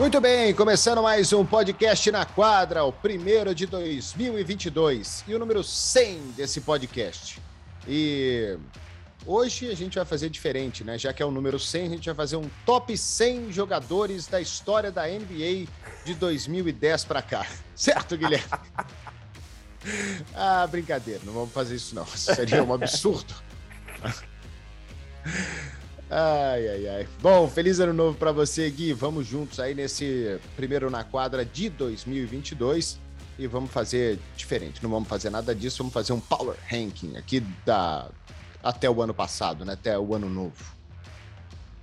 Muito bem, começando mais um podcast na quadra, o primeiro de 2022 e o número 100 desse podcast. E hoje a gente vai fazer diferente, né? Já que é o número 100, a gente vai fazer um top 100 jogadores da história da NBA de 2010 para cá. Certo, Guilherme? ah, brincadeira, não vamos fazer isso não. Seria um absurdo. Ai, ai, ai. Bom, feliz ano novo para você, Gui. Vamos juntos aí nesse primeiro na quadra de 2022 e vamos fazer diferente. Não vamos fazer nada disso, vamos fazer um power ranking aqui da até o ano passado, né? Até o ano novo.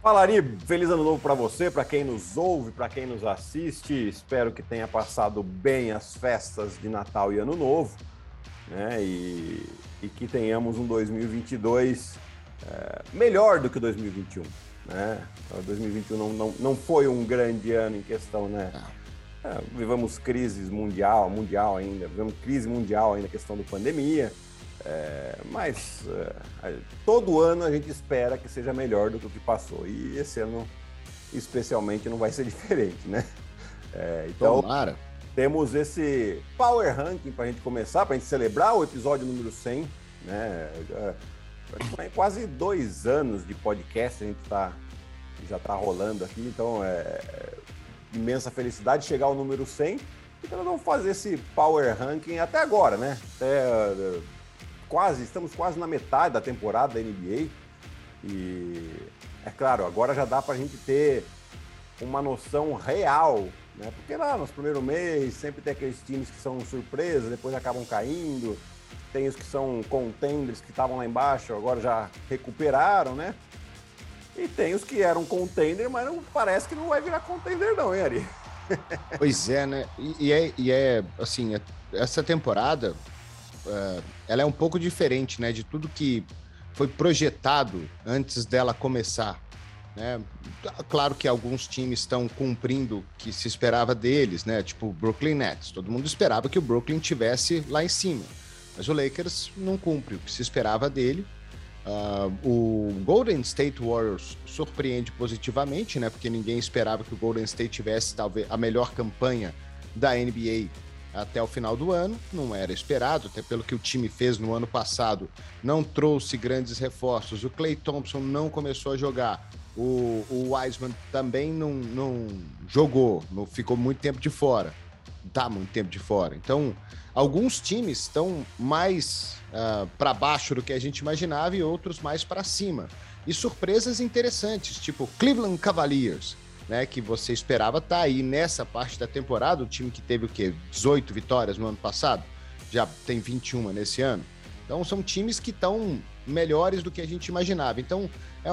Fala, Ari. Feliz ano novo para você, para quem nos ouve, para quem nos assiste. Espero que tenha passado bem as festas de Natal e Ano Novo, né? E, e que tenhamos um 2022 é, melhor do que 2021. Né? 2021 não, não, não foi um grande ano em questão, né? É, vivemos crises mundial, mundial ainda, vivemos crise mundial ainda, questão da pandemia. É, mas é, todo ano a gente espera que seja melhor do que o que passou. E esse ano, especialmente, não vai ser diferente, né? É, então, Tomara. temos esse Power Ranking para a gente começar, para a gente celebrar o episódio número 100, né? É, quase dois anos de podcast a gente tá, já está rolando aqui, então é, é imensa felicidade chegar ao número 100 e nós vamos fazer esse power ranking até agora, né? Até, quase, estamos quase na metade da temporada da NBA e é claro, agora já dá para a gente ter uma noção real, né? Porque lá nos primeiros meses sempre tem aqueles times que são surpresas, depois acabam caindo tem os que são contenders que estavam lá embaixo, agora já recuperaram, né? E tem os que eram contender, mas não parece que não vai virar contender, não, hein, Ari? Pois é, né? E, e, é, e é, assim, é, essa temporada uh, ela é um pouco diferente, né? De tudo que foi projetado antes dela começar. Né? Claro que alguns times estão cumprindo o que se esperava deles, né? Tipo o Brooklyn Nets. Todo mundo esperava que o Brooklyn tivesse lá em cima. Mas o Lakers não cumpre o que se esperava dele. Uh, o Golden State Warriors surpreende positivamente, né? Porque ninguém esperava que o Golden State tivesse talvez a melhor campanha da NBA até o final do ano. Não era esperado, até pelo que o time fez no ano passado. Não trouxe grandes reforços. O Clay Thompson não começou a jogar. O, o Wiseman também não, não jogou, não ficou muito tempo de fora. Tá muito tempo de fora. Então, Alguns times estão mais uh, ah, para baixo do que a gente imaginava e outros mais para cima. E surpresas interessantes, tipo Cleveland Cavaliers, né, que você esperava tá aí nessa parte da temporada, o time que teve o quê? 18 vitórias no ano passado, já tem 21 nesse ano. Então são times que estão melhores do que a gente imaginava. Então, é,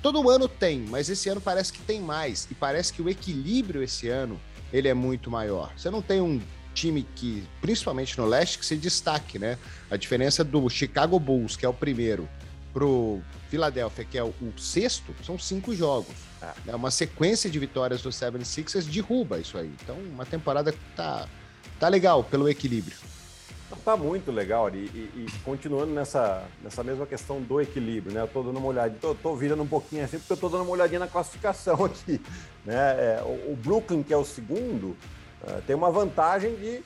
todo ano tem, mas esse ano parece que tem mais. E parece que o equilíbrio esse ano ele é muito maior. Você não tem um time que, principalmente no leste, que se destaque, né? A diferença do Chicago Bulls, que é o primeiro, pro Philadelphia, que é o, o sexto, são cinco jogos. É. Uma sequência de vitórias do 76ers derruba isso aí. Então, uma temporada tá, tá legal pelo equilíbrio. Tá muito legal, e, e, e, continuando nessa, nessa mesma questão do equilíbrio, né? Eu tô dando uma olhadinha, tô, tô virando um pouquinho assim, porque eu tô dando uma olhadinha na classificação aqui, né? É, o, o Brooklyn, que é o segundo, Uh, tem uma vantagem de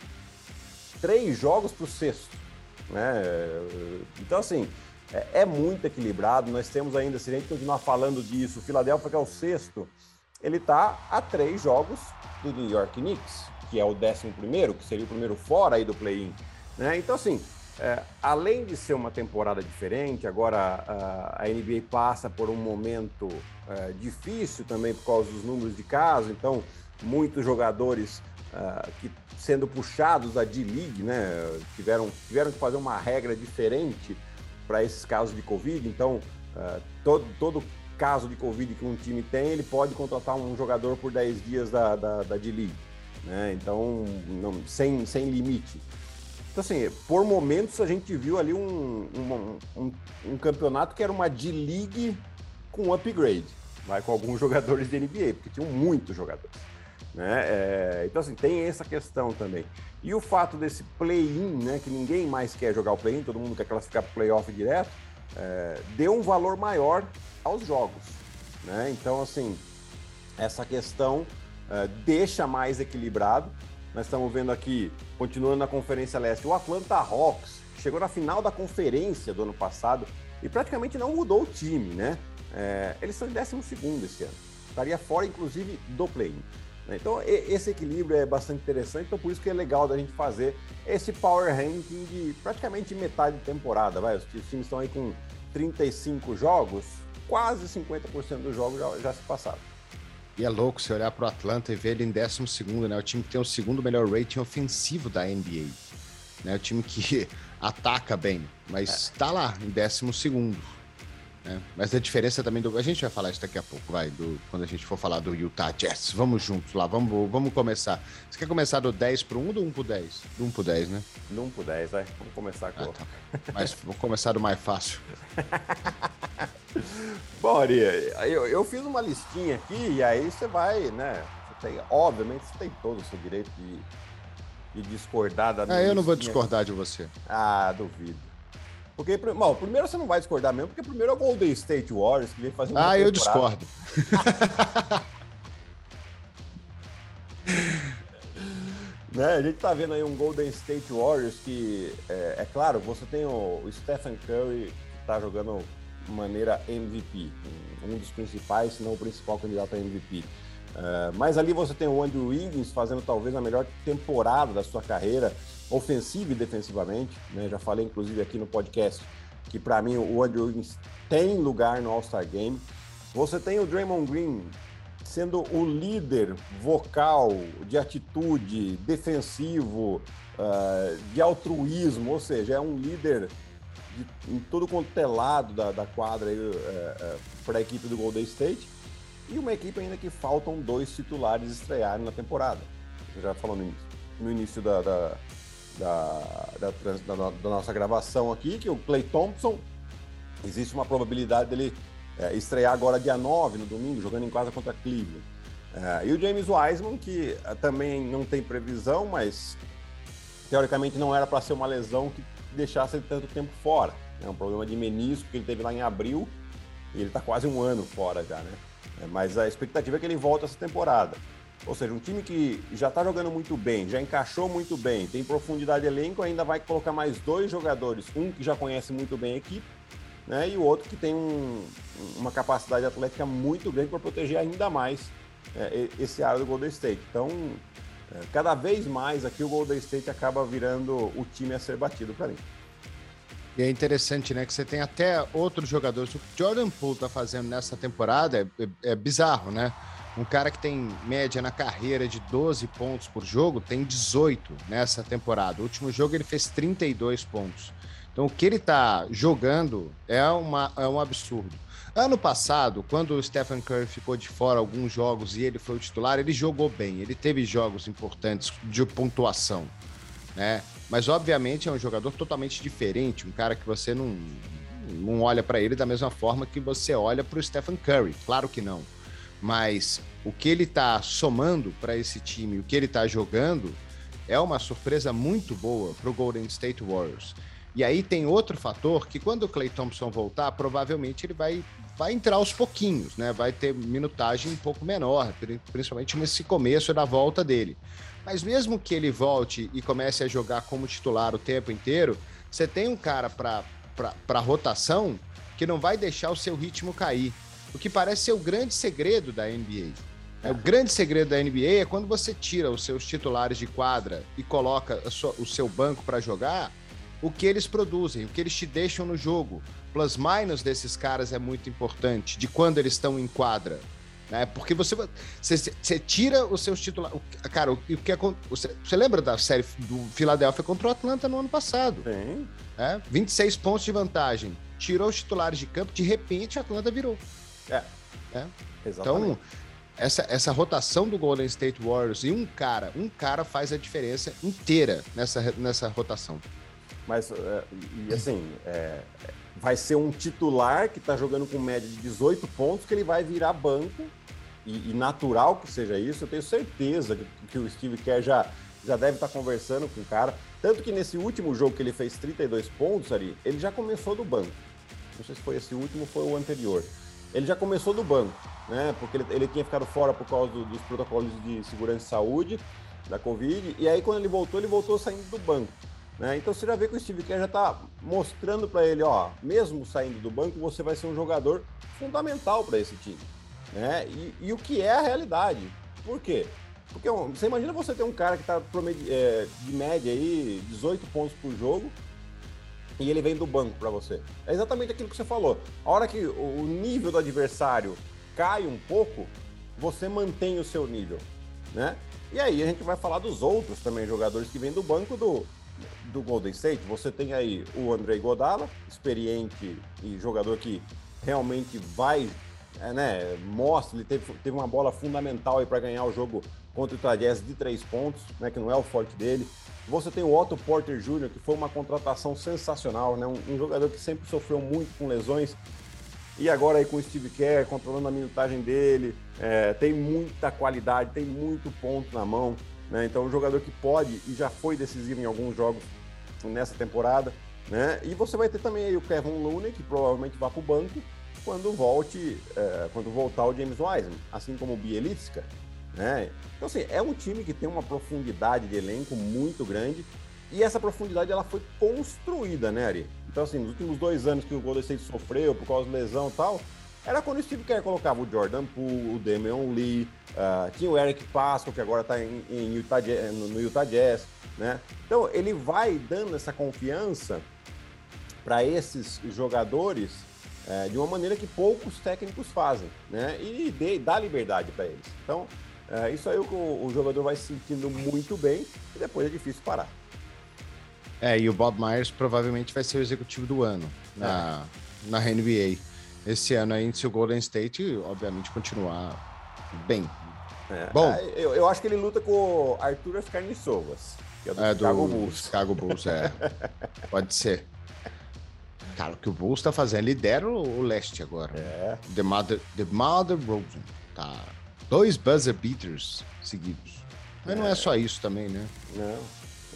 três jogos para o sexto. Né? Então, assim, é, é, muito equilibrado. Nós temos ainda, se a gente continuar falando disso, o Philadelphia, que é o sexto, ele está a três jogos do New York Knicks, que é o décimo primeiro, que seria o primeiro fora aí do play-in. Né? Então, assim, é, além de ser uma temporada diferente, agora a, a NBA passa por um momento é, difícil também por causa dos números de casos, então muitos jogadores uh, que sendo puxados da D-League, né, tiveram, tiveram que fazer uma regra diferente para esses casos de Covid. Então, uh, todo, todo caso de Covid que um time tem, ele pode contratar um jogador por 10 dias da, da, da D-League. Né? Então, não, sem, sem limite. Então, assim, por momentos a gente viu ali um, um, um, um campeonato que era uma D-League com upgrade, vai, com alguns jogadores de NBA, porque tinham muitos jogadores. Né? É, então, assim, tem essa questão também. E o fato desse play-in, né, que ninguém mais quer jogar o play-in, todo mundo quer classificar para o playoff direto, é, deu um valor maior aos jogos. Né? Então, assim, essa questão uh, deixa mais equilibrado. Nós estamos vendo aqui, continuando na Conferência Leste, o Atlanta Hawks chegou na final da conferência do ano passado e praticamente não mudou o time, né? É, eles estão em 12 esse ano. Estaria fora, inclusive, do play-in. Né? Então, esse equilíbrio é bastante interessante, então por isso que é legal da gente fazer esse power ranking de praticamente metade de temporada. Vai? Os times estão aí com 35 jogos, quase 50% dos jogos já, já se passaram. E é louco você olhar para o Atlanta e ver ele em 12, né? O time que tem o segundo melhor rating ofensivo da NBA. Né? O time que ataca bem, mas está é. lá em 12. Né? Mas a diferença também do. A gente vai falar isso daqui a pouco, vai, do... quando a gente for falar do Utah Jazz. Vamos juntos lá, vamos, vamos começar. Você quer começar do 10 para 1 ou do 1 para 10? Do 1 para 10, né? Do 1 para 10, vai. Vamos começar com. Ah, tá. Mas vou começar do mais fácil. Bom, Ari, eu, eu fiz uma listinha aqui e aí você vai, né? Você tem, obviamente, você tem todo o seu direito de, de discordar da minha. É, eu não vou discordar de você. Ah, duvido. Porque, bom, primeiro você não vai discordar mesmo, porque primeiro é o Golden State Warriors que vem fazendo. Ah, eu discordo. né? A gente tá vendo aí um Golden State Warriors que, é, é claro, você tem o, o Stephen Curry que tá jogando maneira MVP, um dos principais, se não o principal candidato a MVP. Uh, é, mas ali você tem o Andrew Wiggins fazendo talvez a melhor temporada da sua carreira, ofensiva e defensivamente. Né? Já falei, inclusive, aqui no podcast que para mim o Andrew Wiggins tem lugar no All-Star Game. Você tem o Draymond Green sendo o líder vocal, de atitude, defensivo, uh, de altruísmo, ou seja, é um líder de, em todo quanto é lado da, da quadra é, é, para a equipe do Golden State. E uma equipe ainda que faltam dois titulares estrearem na temporada. Já falou no início, no início da, da, da, da, da nossa gravação aqui, que o Clay Thompson, existe uma probabilidade dele é, estrear agora dia 9, no domingo, jogando em casa contra Cleveland. É, e o James Wiseman, que é, também não tem previsão, mas teoricamente não era para ser uma lesão que deixasse ele tanto tempo fora. É um problema de menisco que ele teve lá em abril e ele está quase um ano fora já, né? É, mas a expectativa é que ele volte essa temporada. Ou seja, um time que já está jogando muito bem, já encaixou muito bem, tem profundidade de elenco, ainda vai colocar mais dois jogadores, um que já conhece muito bem a equipe, né? E o outro que tem um, uma capacidade atlética muito grande para proteger ainda mais é, esse área do Golden State. Então, é, cada vez mais aqui o Golden State acaba virando o time a ser batido para mim. E é interessante, né, que você tem até outros jogadores. O que Jordan Poole tá fazendo nessa temporada é, é, é, bizarro, né? Um cara que tem média na carreira de 12 pontos por jogo, tem 18 nessa temporada. O último jogo ele fez 32 pontos. Então o que ele tá jogando é, uma, é um absurdo. Ano passado, quando o Stephen Curry ficou de fora alguns jogos e ele foi o titular, ele jogou bem, ele teve jogos importantes de pontuação, né? Mas obviamente é um jogador totalmente diferente, um cara que você não, não olha para ele da mesma forma que você olha para o Stephen Curry, claro que não. Mas o que ele está somando para esse time, o que ele está jogando, é uma surpresa muito boa para o Golden State Warriors. E aí tem outro fator que quando o Clay Thompson voltar, provavelmente ele vai, vai entrar aos pouquinhos, né? Vai ter minutagem um pouco menor, principalmente nesse começo da volta dele. Mas mesmo que ele volte e comece a jogar como titular o tempo inteiro, você tem um cara para rotação que não vai deixar o seu ritmo cair. O que parece ser o grande segredo da NBA. É, o grande segredo da NBA é quando você tira os seus titulares de quadra e coloca sua, o seu banco para jogar, o que eles produzem, o que eles te deixam no jogo. Plus minus desses caras é muito importante, de quando eles estão em quadra. Né? Porque você, você, você tira os seus titulares. Cara, o, o que você, você lembra da série do Philadelphia contra o Atlanta no ano passado? Sim. É? 26 pontos de vantagem. Tirou os titulares de campo, de repente a Atlanta virou. É. é? Exatamente. Então, essa, essa rotação do Golden State Warriors e um cara, um cara faz a diferença inteira nessa, nessa rotação. Mas, é, e assim, é, vai ser um titular que está jogando com média de 18 pontos, que ele vai virar banco, e, e natural que seja isso. Eu tenho certeza que, que o Steve Kerr já, já deve estar tá conversando com o cara. Tanto que nesse último jogo que ele fez 32 pontos ali, ele já começou do banco. Não sei se foi esse último ou foi o anterior. Ele já começou do banco, né? Porque ele, ele tinha ficado fora por causa do, dos protocolos de segurança e saúde da Covid, e aí quando ele voltou, ele voltou saindo do banco. Né? Então você já vê que o Steve Kerr já está mostrando para ele, ó, mesmo saindo do banco, você vai ser um jogador fundamental para esse time. Né? E, e, o que é a realidade? Por quê? Porque você imagina você ter um cara que está é, de média aí 18 pontos por jogo e ele vem do banco para você. É exatamente aquilo que você falou. A hora que o nível do adversário cai um pouco, você mantém o seu nível, né? E aí a gente vai falar dos outros também jogadores que vêm do banco do do Golden State, você tem aí o Andrei Godala, experiente e jogador que realmente vai, é, né, mostra, ele teve, teve uma bola fundamental aí para ganhar o jogo contra o Utah Jazz de três pontos, né, que não é o forte dele. Você tem o Otto Porter Jr., que foi uma contratação sensacional, né, um, um jogador que sempre sofreu muito com lesões, e agora aí com o Steve Kerr controlando a minutagem dele, é, tem muita qualidade, tem muito ponto na mão. Né? Então, um jogador que pode e já foi decisivo em alguns jogos nessa temporada. Né? E você vai ter também aí o Kevin Looney, que provavelmente vai para o banco quando volte, é, quando voltar o James Wiseman, assim como o Bielitska. Né? Então, assim, é um time que tem uma profundidade de elenco muito grande e essa profundidade ela foi construída, né, Ari? Então, assim, nos últimos dois anos que o Golden State sofreu por causa de lesão e tal, era quando o Steve Kerr colocava o Jordan Poole, o Damian Lee, uh, tinha o Eric Pascal, que agora está em, em Utah, no, Utah Jazz, né? Então, ele vai dando essa confiança para esses jogadores uh, de uma maneira que poucos técnicos fazem, né? E dá liberdade para eles. Então, uh, isso aí o, o jogador vai se sentindo muito bem e depois é difícil parar. É, e o Bob Myers provavelmente vai ser o executivo do ano na, é. na NBA esse ano aí, se o Golden State, obviamente, continuar bem. É, Bom, é, eu, eu, acho que ele luta com o Arthur Ascarnissovas, que é do é, Chicago do Bulls. Chicago Bulls, é. Pode ser. Cara, o que o Bulls tá fazendo, lidera o, o leste agora. É. The Mother, The Mother Rosen. Tá. Dois buzzer beaters seguidos. Mas é. não é só isso também, né? Não,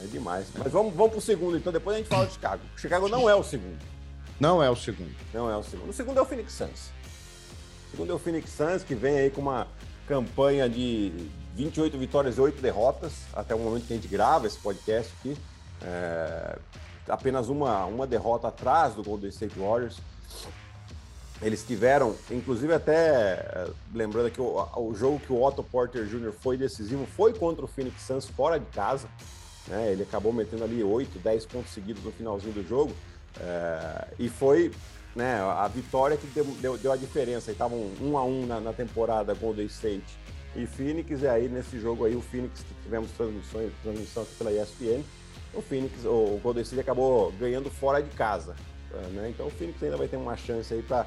é demais. Mas vamos, vamos pro segundo, então depois a gente fala de Chicago. O Chicago não é o segundo. Não é o segundo. Não é o segundo. O segundo é o Phoenix Suns. O segundo é o Phoenix Suns, que vem aí com uma campanha de 28 vitórias e 8 derrotas, até o momento que a gente grava esse podcast aqui. É, apenas uma, uma derrota atrás do Golden State Warriors. Eles tiveram, inclusive até é, lembrando que o, o, jogo que o Otto Porter Jr. foi decisivo foi contra o Phoenix Suns fora de casa. Né? Ele acabou metendo ali 8, 10 pontos seguidos no finalzinho do jogo. É, e foi né, a vitória que deu, deu, deu a diferença. Estavam um a um na, na, temporada Golden State e Phoenix, e aí nesse jogo aí o Phoenix, que tivemos transmissões, transmissão aqui pela ESPN, o Phoenix, o Golden State acabou ganhando fora de casa. Né? Então o Phoenix ainda vai ter uma chance aí para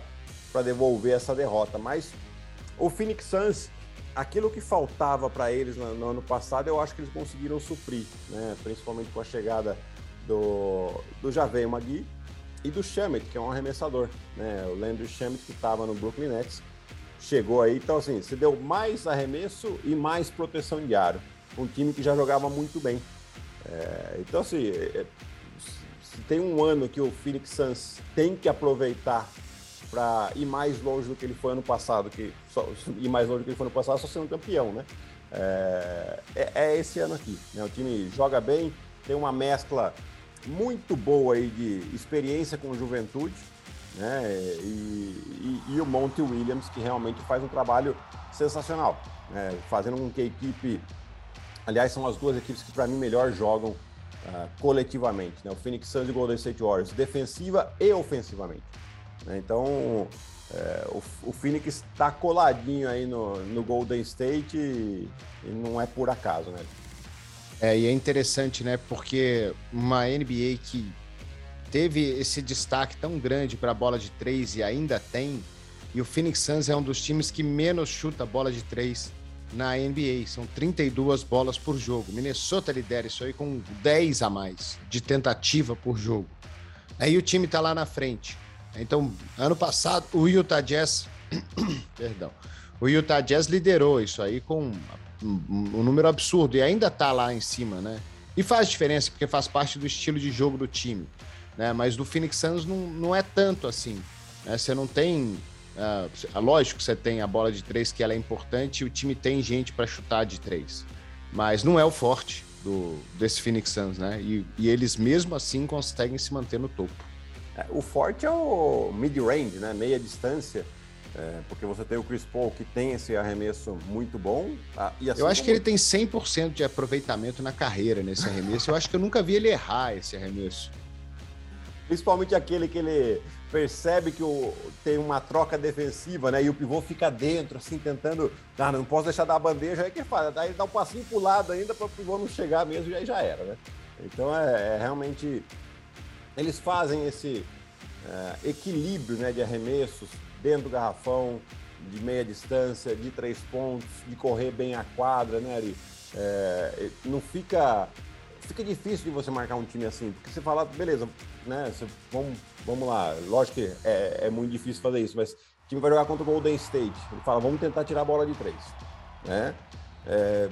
devolver essa derrota. Mas o Phoenix Suns, aquilo que faltava para eles no, no, ano passado, eu acho que eles conseguiram suprir, né? principalmente com a chegada do, do Javeio Magui, e do Shamet, que é um arremessador, né? O Landry Shamet, que estava no Brooklyn Nets, chegou aí. Então, assim, você deu mais arremesso e mais proteção de aro. Um time que já jogava muito bem. É, então, assim, é, se tem um ano que o Phoenix Suns tem que aproveitar para ir mais longe do que ele foi ano passado, que só, ir mais longe do que ele foi ano passado, só sendo campeão, né? É, é, é esse ano aqui. Né? O time joga bem, tem uma mescla muito boa aí de experiência com juventude, né? E, e, e o Monty Williams, que realmente faz um trabalho sensacional, né? fazendo com que a equipe. Aliás, são as duas equipes que, para mim, melhor jogam uh, coletivamente, né? O Phoenix Suns e o Golden State Warriors, defensiva e ofensivamente. Né? Então, é, o, o, Phoenix está coladinho aí no, no Golden State e, e não é por acaso, né? É, e é interessante, né? Porque uma NBA que teve esse destaque tão grande para a bola de três e ainda tem, e o Phoenix Suns é um dos times que menos chuta bola de três na NBA. São 32 bolas por jogo. Minnesota lidera isso aí com 10 a mais de tentativa por jogo. Aí o time tá lá na frente. Então, ano passado, o Utah Jazz. perdão. O Utah Jazz liderou isso aí com um, número absurdo e ainda tá lá em cima, né? E faz diferença, porque faz parte do estilo de jogo do time, né? Mas do Phoenix Suns não, não é tanto assim, né? Você não tem Uh, lógico que você tem a bola de três, que ela é importante, e o time tem gente para chutar de três. Mas não é o forte do, desse Phoenix Suns, né? E, e eles mesmo assim conseguem se manter no topo. O forte é o mid-range, né? Meia distância. É, porque você tem o Chris Paul que tem esse arremesso muito bom. Tá? Assim eu acho como... que ele tem 100% de aproveitamento na carreira nesse arremesso. Eu acho que eu nunca vi ele errar esse arremesso. Principalmente aquele que ele percebe que o, tem uma troca defensiva, né? E o pivô fica dentro, assim, tentando. Ah, não posso deixar dar a bandeja, aí que faz. Daí dá um passinho pro lado ainda para o pivô não chegar mesmo, e aí já era, né? Então é, é realmente. Eles fazem esse é, equilíbrio né, de arremessos dentro do garrafão, de meia distância, de três pontos, de correr bem a quadra, né, Ari? É, não fica fica difícil de você marcar um time assim, porque você fala, beleza, né? Você, vamos, vamos lá, lógico que é, é muito difícil fazer isso, mas o time vai jogar contra o Golden State. Ele fala, vamos tentar tirar a bola de três, né? É,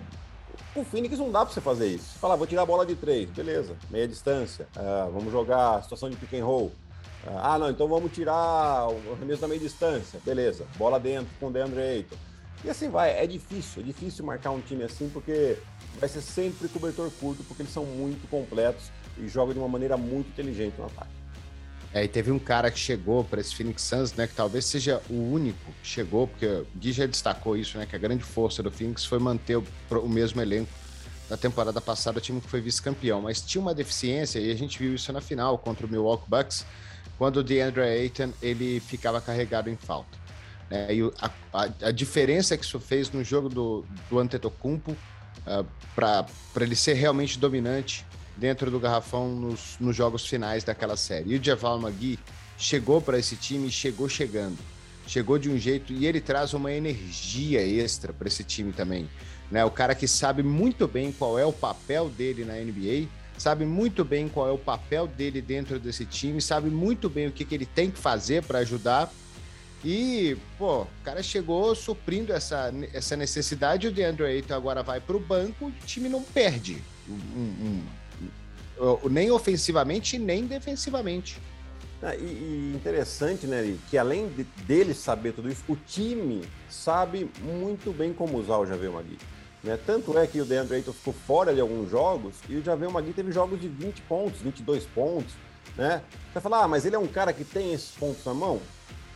o Phoenix não dá para você fazer isso. Você fala, vou tirar a bola de três, beleza, meia distância, uh, vamos jogar situação de pick and roll. Uh, ah, não, então vamos tirar o arremesso da meia distância, beleza, bola dentro com o DeAndre Ayton. E assim vai, é difícil, é difícil marcar um time assim, porque vai ser sempre cobertor curto, porque eles são muito completos e jogam de uma maneira muito inteligente no ataque. É, e teve um cara que chegou para esse Phoenix Suns, né, que talvez seja o único que chegou, porque o Gui já destacou isso, né, que a grande força do Phoenix foi manter o, o mesmo elenco da temporada passada, o time que foi vice-campeão, mas tinha uma deficiência e a gente viu isso na final contra o Milwaukee Bucks, quando o DeAndre Ayton ele ficava carregado em falta. É, e a, a, a, diferença que isso fez no jogo do, do Antetokounmpo uh, ah, para ele ser realmente dominante dentro do garrafão nos, nos jogos finais daquela série. E o Javal Magui chegou para esse time, chegou chegando. Chegou de um jeito e ele traz uma energia extra para esse time também. Né? O cara que sabe muito bem qual é o papel dele na NBA, sabe muito bem qual é o papel dele dentro desse time, sabe muito bem o que, que ele tem que fazer para ajudar e, pô, o cara chegou suprindo essa, essa necessidade. O DeAndre Ayton agora vai para o banco e o time não perde. Um, um, nem ofensivamente, nem defensivamente. Ah, e, e, interessante, né, que além de, dele saber tudo isso, o time sabe muito bem como usar o Javel Magui. Né? Tanto é que o DeAndre Ayton ficou fora de alguns jogos e o Javel Magui teve jogos de 20 pontos, 22 pontos. Né? Você vai falar, ah, mas ele é um cara que tem esses pontos na mão?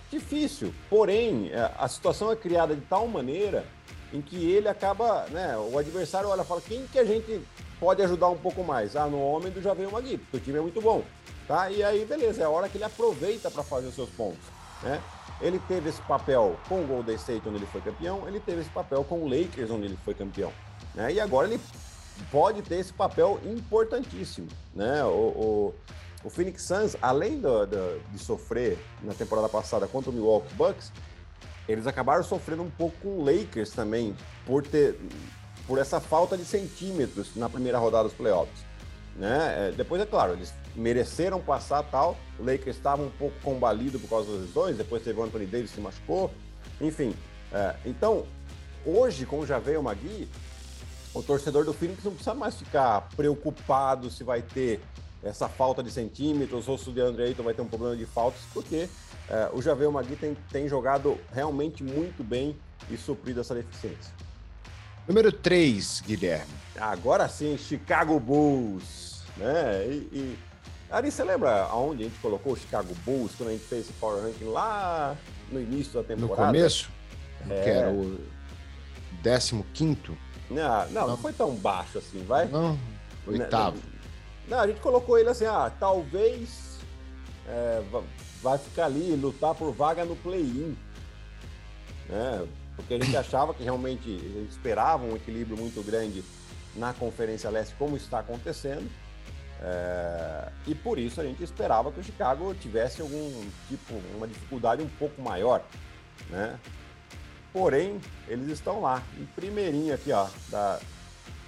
Difícil, porém, é, a situação é criada de tal maneira em que ele acaba, né, o adversário olha e fala, quem que a gente pode ajudar um pouco mais? Ah, no homem do uma porque o time é muito bom, tá? E aí, beleza, é a hora que ele aproveita para fazer os seus pontos, né? Ele teve esse papel com o Golden State, onde ele foi campeão, ele teve esse papel com o Lakers, onde ele foi campeão, né? E agora ele pode ter esse papel importantíssimo, né? O, o o Phoenix Suns, além do, do, de sofrer na temporada passada contra o Milwaukee Bucks, eles acabaram sofrendo um pouco com o Lakers também, por ter por essa falta de centímetros na primeira rodada dos playoffs. Né? É, depois, é claro, eles mereceram passar tal. O Lakers estava um pouco combalido por causa das lesões, depois teve o Anthony Davis que se machucou. Enfim, é, então, hoje, com o Javel Magui, o torcedor do Phoenix não precisa mais ficar preocupado se vai ter essa falta de centímetros, ou se o DeAndre Ayton vai ter um problema de faltas, porque é, o Javel Magui tem, tem jogado realmente muito bem e suprido essa deficiência. Número 3, Guilherme. Agora sim, Chicago Bulls. Né? E, e... Ari, você lembra aonde a gente colocou o Chicago Bulls quando a gente fez esse Power Ranking lá no início da temporada? No começo? É... Que era o 15? Não, não, não, foi tão baixo assim, vai? Não, oitavo. Não, a gente colocou ele assim, ah, talvez é, vai ficar ali, lutar por vaga no play-in. Né? Porque a gente achava que realmente, a gente esperava um equilíbrio muito grande na Conferência Leste, como está acontecendo. É, e por isso a gente esperava que o Chicago tivesse algum tipo, uma dificuldade um pouco maior, né? Porém, eles estão lá, em primeirinho aqui, ó, da,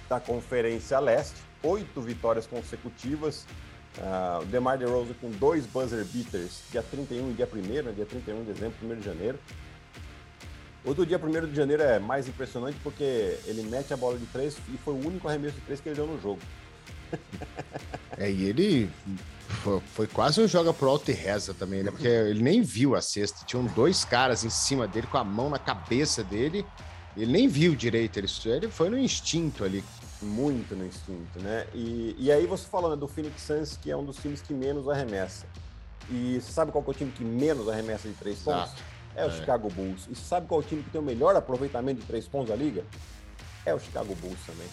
da Conferência Leste oito vitórias consecutivas. Uh, o DeMar DeRozan com dois buzzer beaters, dia 31 e dia 1 né? dia 31 de dezembro, 1 de janeiro. O do dia 1 de janeiro é mais impressionante porque ele mete a bola de três e foi o único arremesso de três que ele deu no jogo. É, e ele foi, foi, quase um joga pro alto e reza também, né? Porque ele nem viu a cesta. Tinham dois caras em cima dele com a mão na cabeça dele. Ele nem viu direito. Ele, ele foi no instinto ali. Muito no instinto, né? E, e aí você falando do Phoenix Suns, que é um dos times que menos arremessa. E você sabe qual é o time que menos arremessa de três pontos? Exato. É o é. Chicago Bulls. E sabe qual é o time que tem o melhor aproveitamento de três pontos da liga? É o Chicago Bulls também.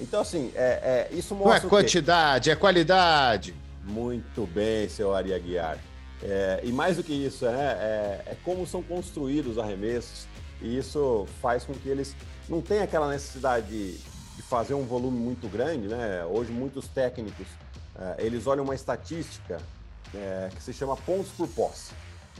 Então, assim, é, é isso mostra. Não é quantidade, é qualidade. Muito bem, seu Ari Aguiar. É, e mais do que isso, né, é, é, como são construídos os arremessos, e isso faz com que eles não tenham aquela necessidade de, de fazer um volume muito grande. Né? Hoje, muitos técnicos é, eles olham uma estatística é, que se chama pontos por posse.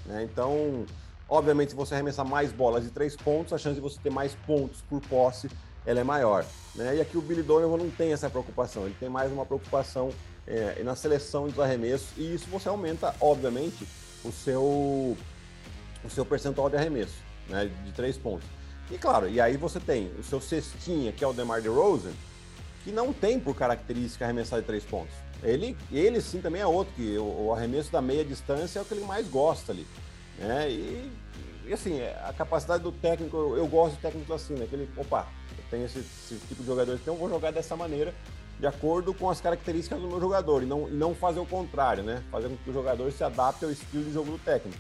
Né? Então, obviamente, se você arremessar mais bolas de três pontos, a chance de você ter mais pontos por posse ela é maior. Né? E aqui o Billy Donovan não tem essa preocupação, ele tem mais uma preocupação é, na seleção dos arremessos, e isso você aumenta, obviamente, o seu, o seu percentual de arremesso, né? de três pontos. E claro, e aí você tem o seu cestinha, que é o DeMar DeRozan, que não tem por característica arremessar de três pontos. Ele, ele sim também é outro, que o, o arremesso da meia distância é o que ele mais gosta ali. Né? E, assim, a capacidade do técnico, eu, eu gosto de técnicos assim, né? Que ele, opa, eu tenho esse, esse tipo de jogador, então eu vou jogar dessa maneira, de acordo com as características do meu jogador, e não, e não fazer o contrário, né? Fazer com que o jogador se adapte ao estilo de jogo do técnico.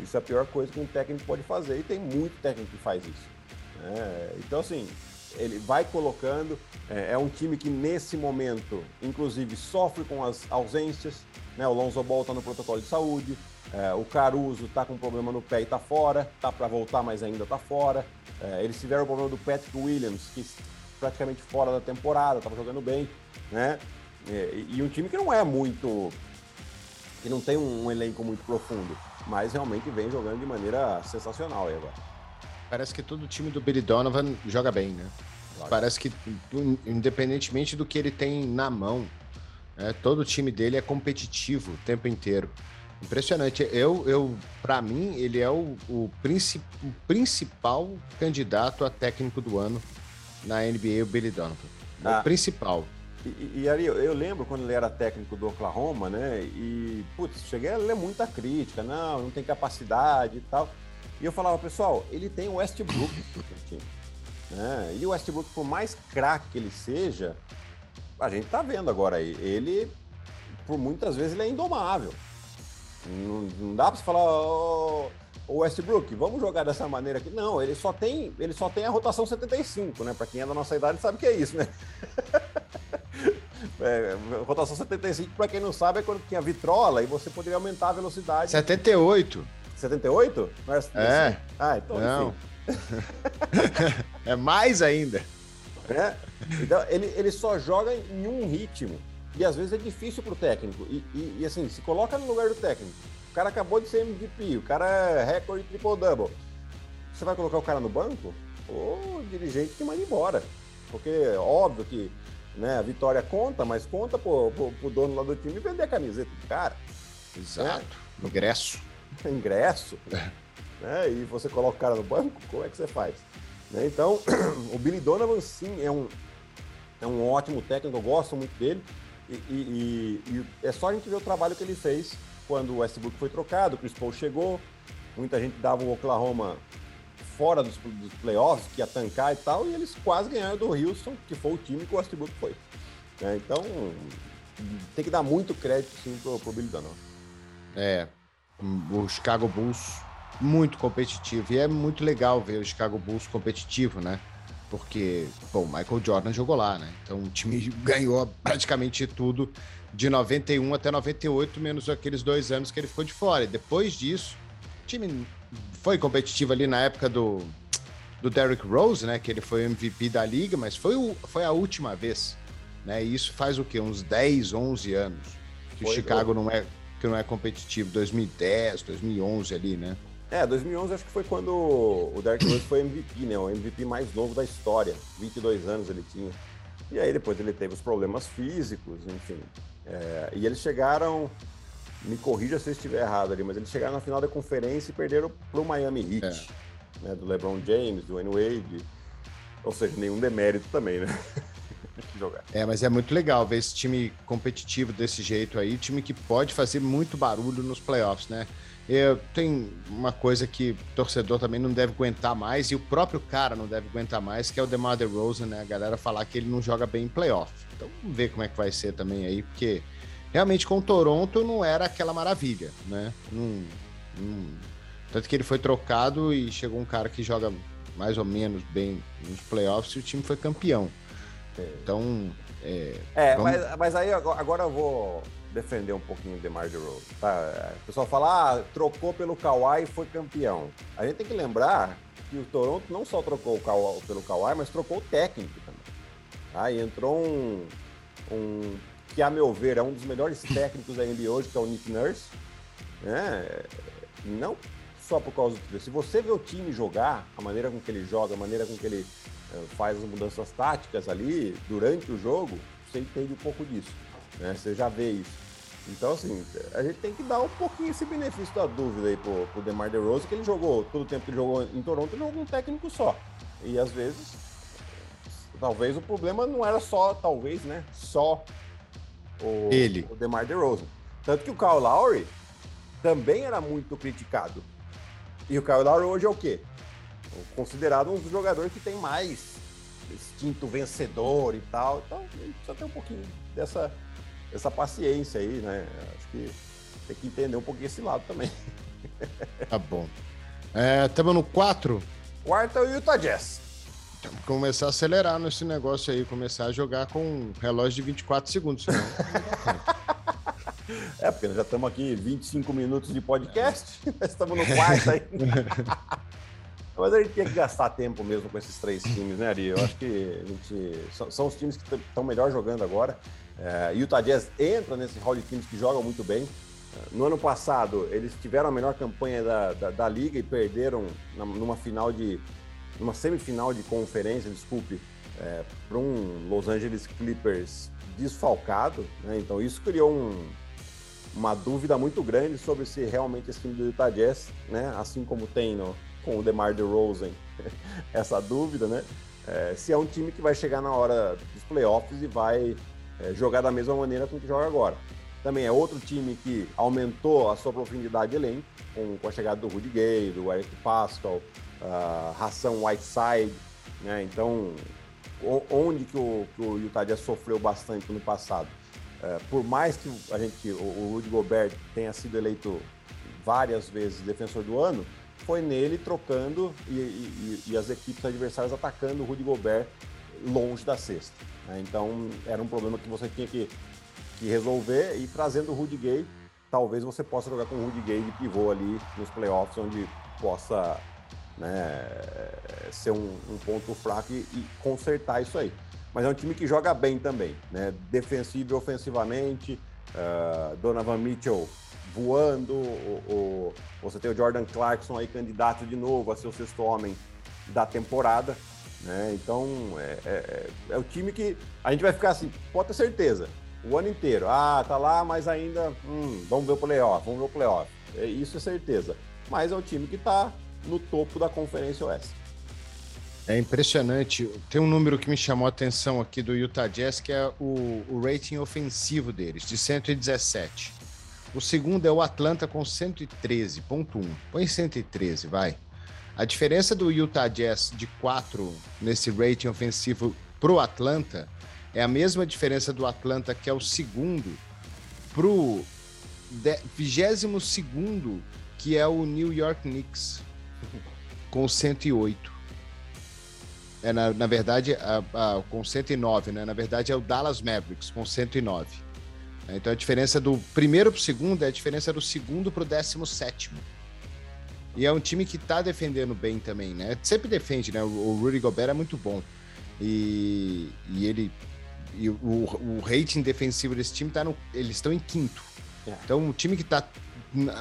Isso é a pior coisa que um técnico pode fazer, e tem muito técnico que faz isso. Né? Então, assim, ele vai colocando. É, é, um time que nesse momento, inclusive, sofre com as ausências. Né? O Lonzo Ball está no protocolo de saúde. É, o Caruso está com problema no pé e está fora. Tá para voltar, mas ainda está fora. É, eles tiveram o problema do Patrick Williams, que praticamente fora da temporada, estava jogando bem, né? É, e, e, um time que não é muito, que não tem um, um elenco muito profundo, mas realmente vem jogando de maneira sensacional aí agora. Parece que todo time do Billy Donovan joga bem, né? Claro. Parece que, independentemente do que ele tem na mão, né, todo o time dele é competitivo o tempo inteiro. Impressionante. Eu, eu para mim, ele é o, o, princip, o, principal candidato a técnico do ano na NBA, o Billy Donovan. Ah. O principal. E, e Ari, eu lembro quando ele era técnico do Oklahoma, né? E, putz, cheguei a ler muita crítica. Não, não tem capacidade e tal. E eu falava, pessoal, ele tem o Westbrook Né? E o Westbrook, por mais craque que ele seja, a gente tá vendo agora aí. Ele, por muitas vezes, ele é indomável. Não, não dá para falar, oh, Westbrook, vamos jogar dessa maneira aqui. Não, ele só tem, ele só tem a rotação 75, né? Para quem é da nossa idade sabe o que é isso, né? é, rotação 75, para quem não sabe, é quando tinha vitrola e você poderia aumentar a velocidade. 78. 78? é. é. Ah, então não. é mais ainda. É? Então, ele, ele só joga em um ritmo. E às vezes é difícil para o técnico. E, e, e, assim, se coloca no lugar do técnico. O cara acabou de ser MVP, o cara é recorde triple-double. Você vai colocar o cara no banco? O dirigente que manda embora. Porque óbvio que né, a vitória conta, mas conta pro, pro, pro dono lá do time vender a camiseta do cara. Exato. Né? Ingresso. Ingresso. É. Né? E você coloca o cara no banco, como é que você faz? Né? Então, o Billy Donovan sim é um, é um ótimo técnico, eu gosto muito dele. E, e, e, é só a gente ver o trabalho que ele fez quando o Westbrook foi trocado, o Chris Paul chegou, muita gente dava o Oklahoma fora dos, dos playoffs, que ia tancar e tal, e eles quase ganharam do Houston, que foi o time que o Westbrook foi. É, então, tem que dar muito crédito, sim, pro, pro Billy Donovan. É, o Chicago Bulls muito competitivo, e é muito legal ver o Chicago Bulls competitivo, né? Porque, bom, Michael Jordan jogou lá, né? Então o time ganhou praticamente tudo de 91 até 98, menos aqueles dois anos que ele ficou de fora. E depois disso, o time foi competitivo ali na época do, do Derrick Rose, né? Que ele foi MVP da liga, mas foi, o, foi a última vez. Né? E isso faz o quê? Uns 10, 11 anos que foi, o Chicago não é, que não é competitivo. 2010, 2011 ali, né? É, 2011 acho que foi quando o Derrick Rose foi MVP, né? O MVP mais novo da história. 22 anos ele tinha. E aí depois ele teve os problemas físicos, enfim. É, e eles chegaram, me corrija se eu estiver errado ali, mas eles chegaram na final da conferência e perderam para o Miami Heat, é. né, do LeBron James, do Wayne Wade, ou seja, nenhum demérito também, né? É, mas é muito legal ver esse time competitivo desse jeito aí, time que pode fazer muito barulho nos playoffs, né? Eu, tem uma coisa que o torcedor também não deve aguentar mais, e o próprio cara não deve aguentar mais, que é o DeMar DeRozan, né? A galera falar que ele não joga bem em playoff. Então vamos ver como é que vai ser também aí, porque realmente com o Toronto não era aquela maravilha, né? Não, não... Tanto que ele foi trocado e chegou um cara que joga mais ou menos bem nos playoffs e o time foi campeão. Então. É, é vamos... mas, mas aí agora eu vou defender um pouquinho o DeMar DeRozan. Tá? O pessoal fala, ah, trocou pelo Kawhi e foi campeão. A gente tem que lembrar que o Toronto não só trocou Kawhi, pelo Kawhi, mas trocou o técnico também. Tá? E entrou um, um, que, a meu ver, é um dos melhores técnicos da NBA hoje, que é o Nick Nurse. Né? Não só por causa disso. Se você vê o time jogar, a maneira com que ele joga, a maneira com que ele uh, faz as mudanças táticas ali durante o jogo, você entende um pouco disso. Né? Você já vê isso. Então, assim, a gente tem que dar um pouquinho esse benefício da dúvida aí pro, pro DeMar DeRozan, que ele jogou, todo o tempo que ele jogou em Toronto, ele jogou um técnico só. E às vezes, talvez o problema não era só, talvez, né, só o, ele. o DeMar DeRozan. Tanto que o Kyle Lowry também era muito criticado. E o Kyle Lowry hoje é o quê? Considerado um dos jogadores que tem mais instinto vencedor e tal. Então, gente precisa ter um pouquinho dessa essa paciência aí, né? Acho que tem que entender um pouquinho esse lado também. Tá bom. Estamos é, no 4? Quarto é o Utah Jazz. Temos que começar a acelerar nesse negócio aí, começar a jogar com um relógio de 24 segundos. Senão... é, porque nós já estamos aqui 25 minutos de podcast, nós estamos no quarto aí. Mas a gente tinha que gastar tempo mesmo com esses três times, né, Ari? Eu acho que a gente, são, são os times que estão melhor jogando agora. É, Utah Jazz entra nesse hall de times que jogam muito bem. É, no ano passado, eles tiveram a melhor campanha da, da, da liga e perderam na, numa final de. numa semifinal de conferência, desculpe, é, para um Los Angeles Clippers desfalcado. Né? Então isso criou um, uma dúvida muito grande sobre se realmente esse time do Utah Jazz, né? assim como tem no, com o DeMar DeRozan, essa dúvida, né? É, se é um time que vai chegar na hora dos playoffs e vai é, jogar da mesma maneira com que joga agora. Também é outro time que aumentou a sua profundidade de elenco, com, com a chegada do Rudy Gay, do Eric Pascal, uh, Ração Whiteside, né? Então, onde que o, que o Utah Jazz sofreu bastante no passado? É, por mais que a gente, o, o Rudy Gobert tenha sido eleito várias vezes defensor do ano, foi nele trocando e, e, e as equipes adversárias atacando o Rudy Gobert longe da cesta. Né? Então era um problema que você tinha que, que resolver e trazendo o Rudy Gay, talvez você possa jogar com o Rudy Gay de pivô ali nos playoffs, onde possa né, ser um, um, ponto fraco e, e, consertar isso aí. Mas é um time que joga bem também, né? defensivo e ofensivamente. Uh, Donovan Mitchell voando, o, o, você tem o Jordan Clarkson aí candidato de novo a ser o sexto homem da temporada. Né? Então, é, é, é, é, o time que a gente vai ficar assim, pode ter certeza, o ano inteiro. Ah, tá lá, mas ainda, hum, vamos ver o playoff, vamos ver o playoff. É, isso é certeza. Mas é o time que está no topo da Conferência Oeste. É impressionante. Tem um número que me chamou a atenção aqui do Utah Jazz, que é o, o rating ofensivo deles, de 117. O segundo é o Atlanta com 113.1. Põe 113, vai. A diferença do Utah Jazz de 4 nesse rating ofensivo pro Atlanta é a mesma diferença do Atlanta, que é o segundo, pro 22 segundo, que é o New York Knicks, com 108. É, na, na verdade, a, a, com 109, né? Na verdade, é o Dallas Mavericks, com 109. Então, a diferença do primeiro pro segundo é a diferença do segundo pro décimo sétimo. E é um time que tá defendendo bem também, né? Sempre defende, né? O, Rudy Gobert é muito bom. E, e ele. E o, o rating defensivo desse time tá no. Eles estão em quinto. É. Então, um time que tá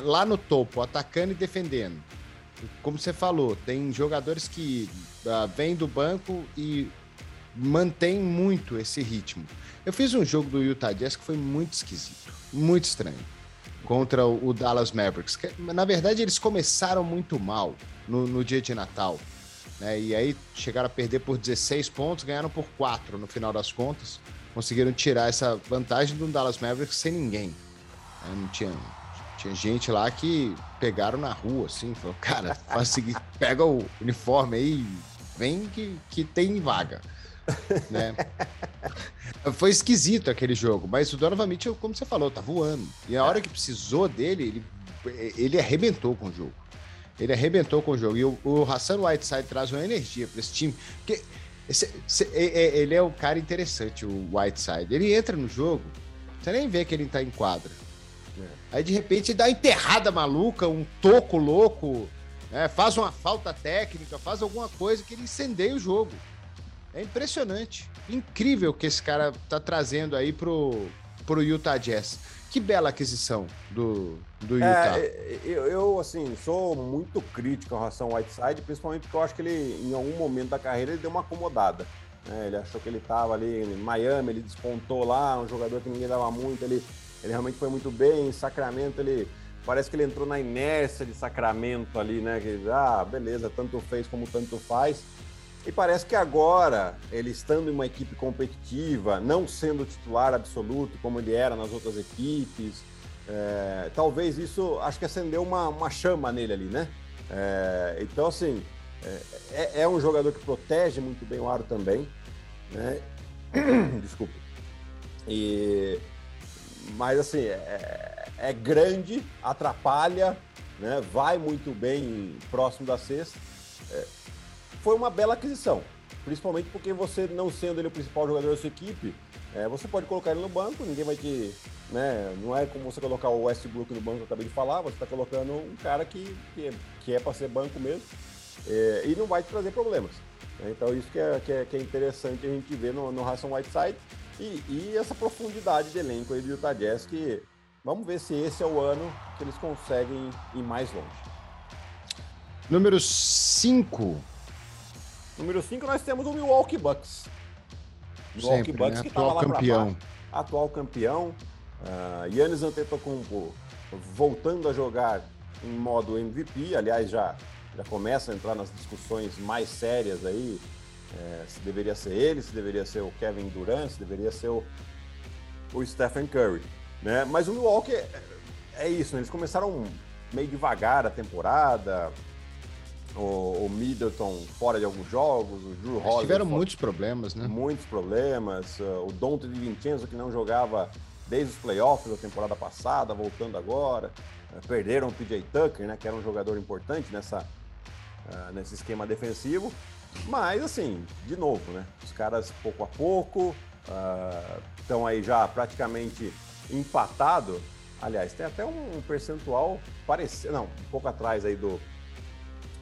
lá no topo, atacando e defendendo. Como você falou, tem jogadores que uh, vêm do banco e mantém muito esse ritmo. Eu fiz um jogo do Utah Jazz que foi muito esquisito, muito estranho contra o Dallas Mavericks. Na verdade, eles começaram muito mal no, no dia de Natal. Né? E aí chegaram a perder por 16 pontos, ganharam por 4 no final das contas. Conseguiram tirar essa vantagem do Dallas Mavericks sem ninguém. Não tinha, tinha gente lá que pegaram na rua, assim, falou, cara, faz o seguinte, pega o uniforme aí, vem que, que tem vaga. né? Foi esquisito aquele jogo, mas o Donovan Mitchell, como você falou, tá voando. E a hora que precisou dele, ele, ele arrebentou com o jogo. Ele arrebentou com o jogo. E o, o Hassan Whiteside traz uma energia para esse time. Porque esse, esse, ele é um cara interessante, o Whiteside. Ele entra no jogo, você nem vê que ele tá em quadra. É. Aí de repente dá uma enterrada maluca, um toco louco, né? faz uma falta técnica, faz alguma coisa que ele incendeia o jogo. É impressionante. Incrível que esse cara tá trazendo aí pro, pro Utah Jazz. Que bela aquisição do, do Utah. É, eu, eu, assim, sou muito crítico em relação ao Whiteside, principalmente porque eu acho que ele, em algum momento da carreira, ele deu uma acomodada. Né? Ele achou que ele estava ali em Miami, ele despontou lá, um jogador que ninguém dava muito, ele, ele realmente foi muito bem. Em Sacramento, ele parece que ele entrou na inércia de Sacramento ali, né? Que, ah, beleza, tanto fez como tanto faz. E parece que agora, ele estando em uma equipe competitiva, não sendo titular absoluto como ele era nas outras equipes, é, talvez isso, acho que acendeu uma, uma chama nele ali, né? É, então, assim, é, é, é, um jogador que protege muito bem o aro também, né? Desculpe. E, mas, assim, é, é grande, atrapalha, né? vai muito bem próximo da cesta. É, foi uma bela aquisição. Principalmente porque você, não sendo ele o principal jogador da sua equipe, é, você pode colocar ele no banco, ninguém vai te. Né, não é como você colocar o Westbrook no banco eu acabei de falar, você está colocando um cara que, que, que é para ser banco mesmo é, e não vai te trazer problemas. Então, isso que é, que é, que é, interessante a gente ver no, no Hassan Whiteside e, e essa profundidade de elenco aí do Utah Jazz, que vamos ver se esse é o ano que eles conseguem ir mais longe. Número 5 Número 5 nós temos o Milwaukee Bucks. Milwaukee Sempre, Bucks né? que lá campeão. Baixo, atual campeão. Uh, Yannis Antetokounmpo voltando a jogar em modo MVP, aliás já já começa a entrar nas discussões mais sérias aí, é, se deveria ser ele, se deveria ser o Kevin Durant, se deveria ser o, o Stephen Curry, né? Mas o Milwaukee é, é isso, né? eles começaram meio devagar a temporada, o, o Middleton fora de alguns jogos, o Drew Holiday... Tiveram fora, muitos problemas, né? Muitos problemas, o Dante de Vincenzo que não jogava desde os playoffs da temporada passada, voltando agora, uh, perderam o PJ Tucker, né, que era um jogador importante nessa, uh, nesse esquema defensivo, mas assim, de novo, né, os caras pouco a pouco estão aí já praticamente empatado, aliás, tem até um percentual parecido, não, um pouco atrás aí do,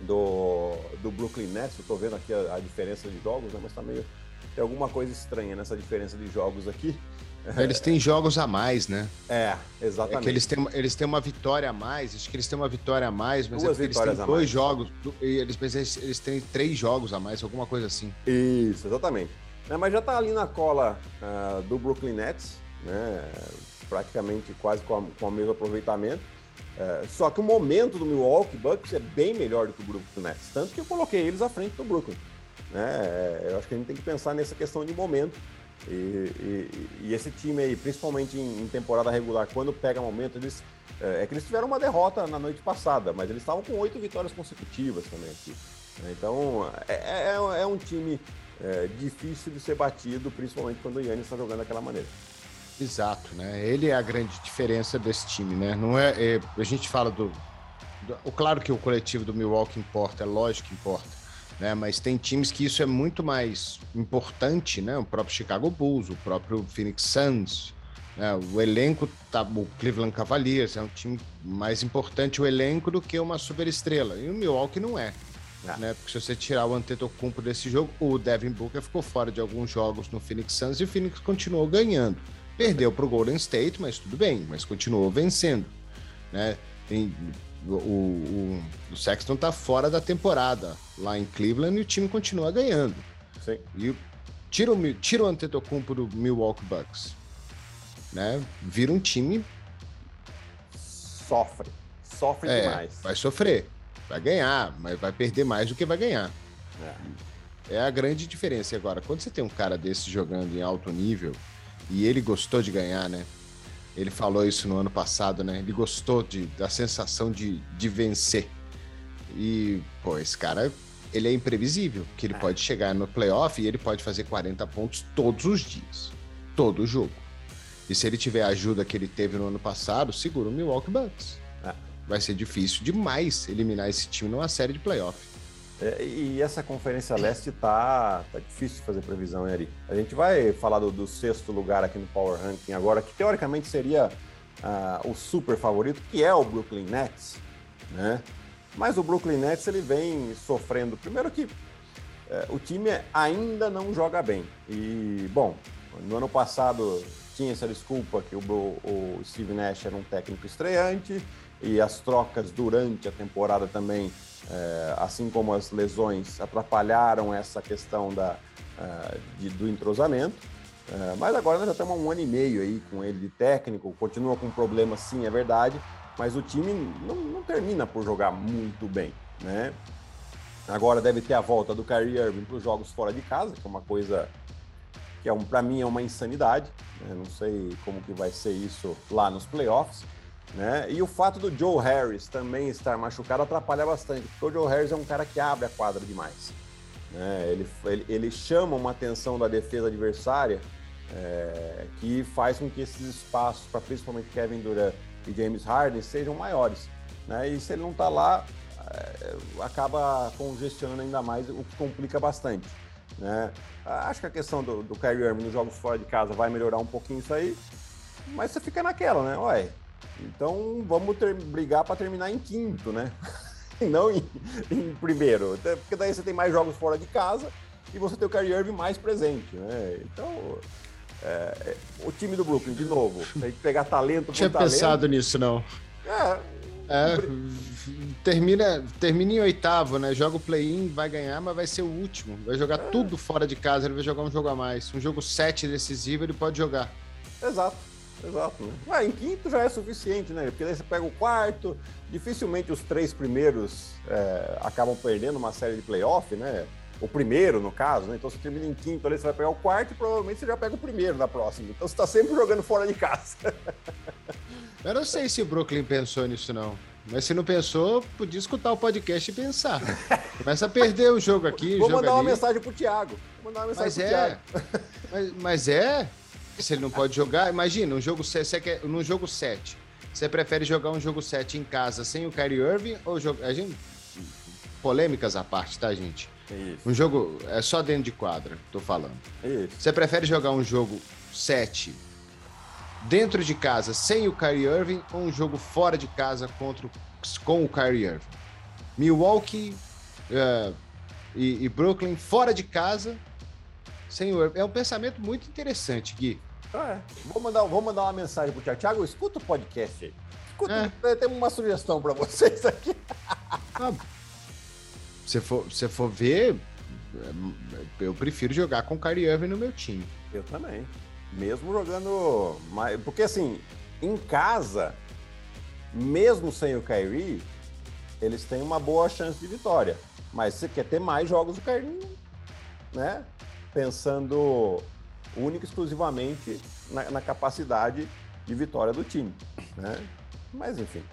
do, do Brooklyn Nets. Eu tô vendo aqui a, a diferença de jogos, né? mas tá meio. Tem alguma coisa estranha nessa diferença de jogos aqui. Eles têm jogos a mais, né? É, exatamente. É eles têm, eles têm uma vitória a mais, acho que eles têm uma vitória a mais, mas é Duas é eles têm dois jogos, eles, eles, eles têm três jogos a mais, alguma coisa assim. Isso, exatamente. É, mas já tá ali na cola uh, do Brooklyn Nets, né? Praticamente quase com, a, com o mesmo aproveitamento. É, só que o momento do Milwaukee Bucks é bem melhor do que o Brooklyn Nets, tanto que eu coloquei eles à frente do Brooklyn. Né? Eu acho que a gente tem que pensar nessa questão de momento. E, e, e esse time aí, principalmente em, em, temporada regular, quando pega momento, eles. É, é, que eles tiveram uma derrota na noite passada, mas eles estavam com oito vitórias consecutivas também aqui. Né? Então é, é, é, um time é, difícil de ser batido, principalmente quando o Yannis está jogando daquela maneira. Exato, né? Ele é a grande diferença desse time, né? Não é, é a gente fala do, do, claro que o coletivo do Milwaukee importa, é lógico que importa, né? Mas tem times que isso é muito mais importante, né? O próprio Chicago Bulls, o próprio Phoenix Suns, né? O elenco tá, o Cleveland Cavaliers é um time mais importante o elenco do que uma superestrela. E o Milwaukee não é. Ah. Né? Porque se você tirar o Antetokounmpo desse jogo, o Devin Booker ficou fora de alguns jogos no Phoenix Suns e o Phoenix continuou ganhando. Perdeu para o Golden State, mas tudo bem, mas continuou vencendo. Né? Tem, o, o, o Sexton está fora da temporada lá em Cleveland e o time continua ganhando. Sim. E tira o, tira o Antetokounmpo do Milwaukee Bucks. Né? Vira um time... Sofre. Sofre é, demais. Vai sofrer. Vai ganhar, mas vai perder mais do que vai ganhar. É. é a grande diferença. Agora, quando você tem um cara desse jogando em alto nível e ele gostou de ganhar, né? Ele falou isso no ano passado, né? Ele gostou de, da sensação de, de vencer. E, pô, esse cara, ele é imprevisível, que ele é. pode chegar no playoff e ele pode fazer 40 pontos todos os dias, todo jogo. E se ele tiver a ajuda que ele teve no ano passado, segura o Milwaukee Bucks. É. Vai ser difícil demais eliminar esse time numa série de playoff. É, e essa Conferência Leste tá, tá difícil de fazer previsão, hein, Ari? A gente vai falar do, do, sexto lugar aqui no Power Ranking agora, que teoricamente seria uh, o super favorito, que é o Brooklyn Nets, né? Mas o Brooklyn Nets ele vem sofrendo. Primeiro que uh, o time ainda não joga bem. E, bom, no ano passado tinha essa desculpa que o, o Steve Nash era um técnico estreante e as trocas durante a temporada também é, assim como as lesões atrapalharam essa questão da, uh, de, do entrosamento. Uh, mas agora nós já estamos há um ano e meio aí com ele de técnico, continua com problemas sim, é verdade, mas o time não, não termina por jogar muito bem, né? Agora deve ter a volta do Kyrie Irving para os jogos fora de casa, que é uma coisa que é um, para mim é uma insanidade. Né? Não sei como que vai ser isso lá nos playoffs. Né? E o fato do Joe Harris também estar machucado atrapalha bastante, porque o Joe Harris é um cara que abre a quadra demais. Né? Ele, ele, ele, chama uma atenção da defesa adversária é, que faz com que esses espaços para principalmente Kevin Durant e James Harden sejam maiores. Né? E se ele não está lá, é, acaba congestionando ainda mais, o que complica bastante. Né? Acho que a questão do, do Kyrie Irving nos jogos fora de casa vai melhorar um pouquinho isso aí, mas você fica naquela, né? Ué, então vamos ter, brigar para terminar em quinto, né? e não em, em, primeiro. Porque daí você tem mais jogos fora de casa e você tem o Kyrie Irving mais presente, né? Então, é, é o time do Brooklyn, de novo, tem que pegar talento por Tinha talento. pensado nisso, não. É, é, termina, termina em oitavo, né? Joga o play-in, vai ganhar, mas vai ser o último. Vai jogar é. tudo fora de casa, ele vai jogar um jogo a mais. Um jogo 7 decisivo, ele pode jogar. Exato. Exato. Né? Ah, em quinto já é suficiente, né? Porque daí você pega o quarto, dificilmente os três primeiros é, acabam perdendo uma série de playoff, né? O primeiro, no caso, né? Então você termina em quinto ali, você vai pegar o quarto e provavelmente você já pega o primeiro na próxima. Então você está sempre jogando fora de casa. Eu não sei se o Brooklyn pensou nisso, não. Mas se não pensou, podia escutar o podcast e pensar. Começa a perder o jogo aqui. Vou jogo mandar ali. uma mensagem pro Thiago. Vou mandar uma mensagem mas pro é, Thiago. Mas, mas é, se ele não pode jogar, imagina, um jogo, você quer, no jogo 7, você prefere jogar um jogo 7 em casa sem o Kyrie Irving ou jogar. A gente, polêmicas à parte, tá, gente? Isso. Um jogo é só dentro de quadra, tô falando. Isso. Você prefere jogar um jogo 7 dentro de casa sem o Kyrie Irving ou um jogo fora de casa contra, com o Kyrie Irving? Milwaukee uh, e, e Brooklyn fora de casa Senhor, é um pensamento muito interessante, Gui. Ah, é. Vou mandar, vou mandar uma mensagem pro Thiago. Thiago, escuta o podcast aí. Escuta, é. tem uma sugestão para vocês aqui. Ah, se for, se for ver, eu prefiro jogar com o Kyrie Irving no meu time. Eu também. Mesmo jogando. Porque assim, em casa, mesmo sem o Kyrie, eles têm uma boa chance de vitória. Mas você quer ter mais jogos do Kyrie, né? pensando única e exclusivamente na, na, capacidade de vitória do time, né? Mas enfim.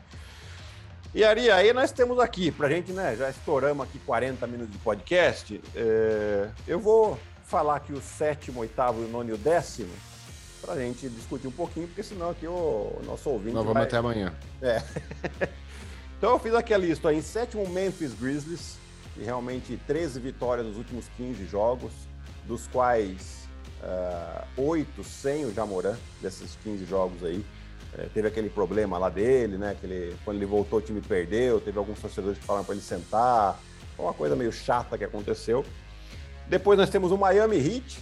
E Ari, aí nós temos aqui, pra gente, né, já estouramos aqui 40 minutos de podcast, é, eu vou falar aqui o sétimo, oitavo, o nono e o décimo, pra gente discutir um pouquinho, porque senão aqui o, o nosso ouvinte Nós vamos vai... até amanhã. É. então eu fiz aqui a lista, em sétimo, Memphis Grizzlies, e realmente 13 vitórias nos últimos 15 jogos, dos quais uh, oito sem o Jamoran, desses 15 jogos aí. Uh, teve aquele problema lá dele, né? Aquele, quando ele voltou, o time perdeu. Teve alguns torcedores que falaram para ele sentar. Foi uma coisa meio chata que aconteceu. Depois nós temos o Miami Heat,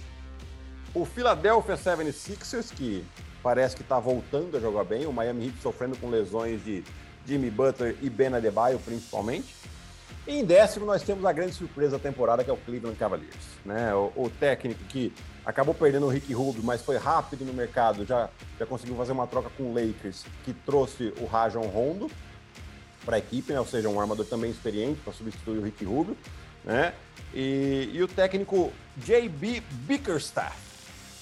o Philadelphia 76ers, que parece que está voltando a jogar bem. O Miami Heat sofrendo com lesões de Jimmy Butler e Ben Adebayo, principalmente. E em décimo, nós temos a grande surpresa da temporada, que é o Cleveland Cavaliers. Né? O, o técnico que acabou perdendo o Rick Rubio, mas foi rápido no mercado, já, já conseguiu fazer uma troca com o Lakers, que trouxe o Rajon Rondo para a equipe, né? ou seja, um armador também experiente para substituir o Rick Rubio. né? E, e o técnico JB Bickerstaff.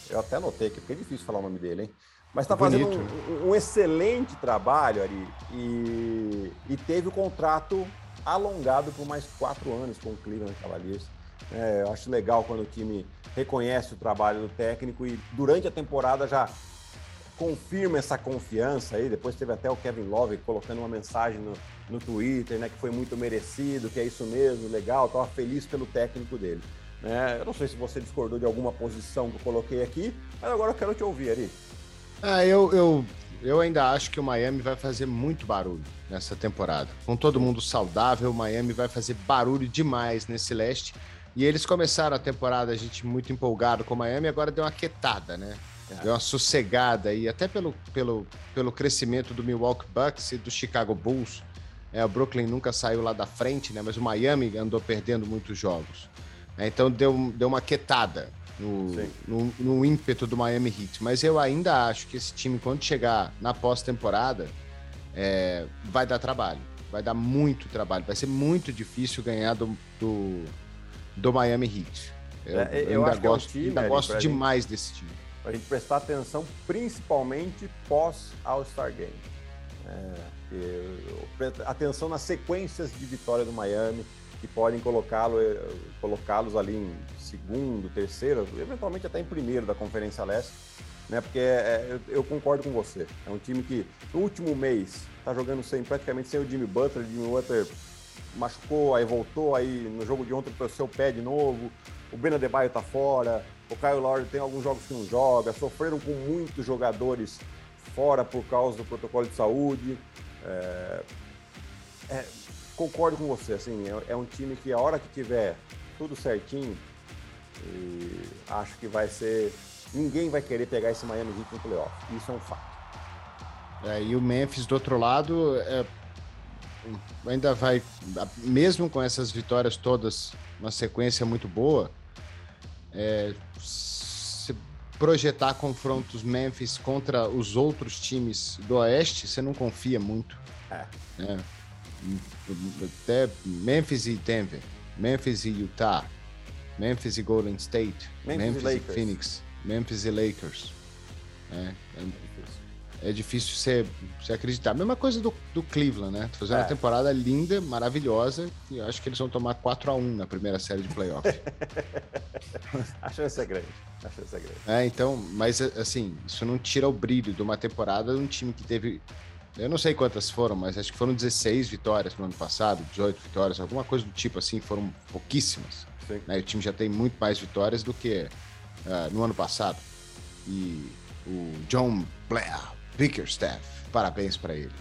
Eu até anotei aqui, porque é difícil falar o nome dele, hein? Mas está fazendo um, um, excelente trabalho ali e, e, teve o contrato alongado por mais quatro anos com o Cleveland Cavaliers. É, eu acho legal quando o time reconhece o trabalho do técnico e durante a temporada já confirma essa confiança aí. Depois teve até o Kevin Love colocando uma mensagem no, no Twitter, né, que foi muito merecido, que é isso mesmo, legal, estava feliz pelo técnico dele. É, eu não sei se você discordou de alguma posição que eu coloquei aqui, mas agora eu quero te ouvir, Ari. Ah, eu, eu, eu ainda acho que o Miami vai fazer muito barulho nessa temporada. Com todo mundo saudável, o Miami vai fazer barulho demais nesse leste. E eles começaram a temporada, a gente muito empolgado com o Miami, agora deu uma quietada, né? É. Deu uma sossegada aí, até pelo, pelo, pelo crescimento do Milwaukee Bucks e do Chicago Bulls. É, o Brooklyn nunca saiu lá da frente, né? Mas o Miami andou perdendo muitos jogos. É, então deu, deu uma quietada no, no, no, ímpeto do Miami Heat. Mas eu ainda acho que esse time, quando chegar na pós-temporada, é, vai dar trabalho. Vai dar muito trabalho. Vai ser muito difícil ganhar do, do, do Miami Heat. Eu, é, eu ainda gosto, é um time, ainda gosto demais gente, desse time. Para a gente prestar atenção, principalmente pós All-Star Game. É, atenção nas sequências de vitória do Miami que podem colocá-lo, eh, colocá-los ali em segundo, terceiro, eventualmente até em primeiro da Conferência Leste, né? Porque é, eu concordo com você. É um time que no último mês está jogando sem praticamente sem o Jimmy Butler. O Jimmy Butler machucou, aí voltou, aí no jogo de ontem torceu o pé de novo. O Ben Adebayo tá fora. O Kyle Lowry tem alguns jogos que não joga. Sofreram com muitos jogadores fora por causa do protocolo de saúde. É, é, concordo com você, assim, é, é, um time que a hora que tiver tudo certinho, acho que vai ser. Ninguém vai querer pegar esse Miami Heat no playoff. Isso é um fato. É, e o Memphis do outro lado é, ainda vai, mesmo com essas vitórias todas, uma sequência muito boa, é, se projetar confrontos Memphis contra os outros times do Oeste, você não confia muito. É. é até Memphis e Denver, Memphis e Utah, Memphis e Golden State, Memphis, Memphis e, e, Phoenix, Memphis e Lakers. É, é, é difícil você, você acreditar. Mesma coisa do, do Cleveland, né? Fazendo é. uma temporada linda, maravilhosa, e acho que eles vão tomar 4 a 1 na primeira série de playoff. a chance é grande. A chance é grande. É, então, mas assim, isso não tira o brilho de uma temporada de um time que teve eu não sei quantas foram, mas acho que foram 16 vitórias no ano passado, 18 vitórias, alguma coisa do tipo assim, foram pouquíssimas. Né? O time já tem muito mais vitórias do que uh, no ano passado. E o John Blair Bickerstaff, parabéns para ele.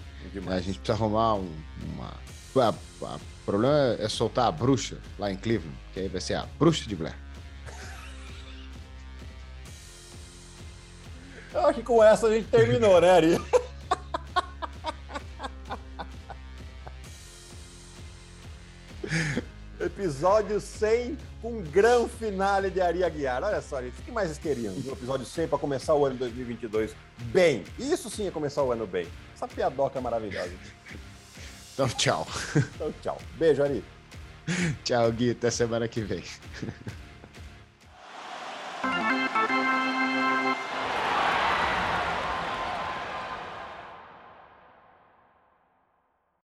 A gente precisa arrumar um, uma. O problema é soltar a bruxa lá em Cleveland, que aí vai ser a bruxa de Blair. Eu acho que com essa a gente terminou, né, Ari? Episódio 100 com um grande finale de Ari Aguiar. Olha só, gente, o que mais vocês queriam no episódio 100 para começar o ano 2022 bem? Isso sim é começar o ano bem. Essa piadoca é maravilhosa. Então, tchau. Então, tchau. Beijo, Ari. Tchau, Gui. Até semana que vem.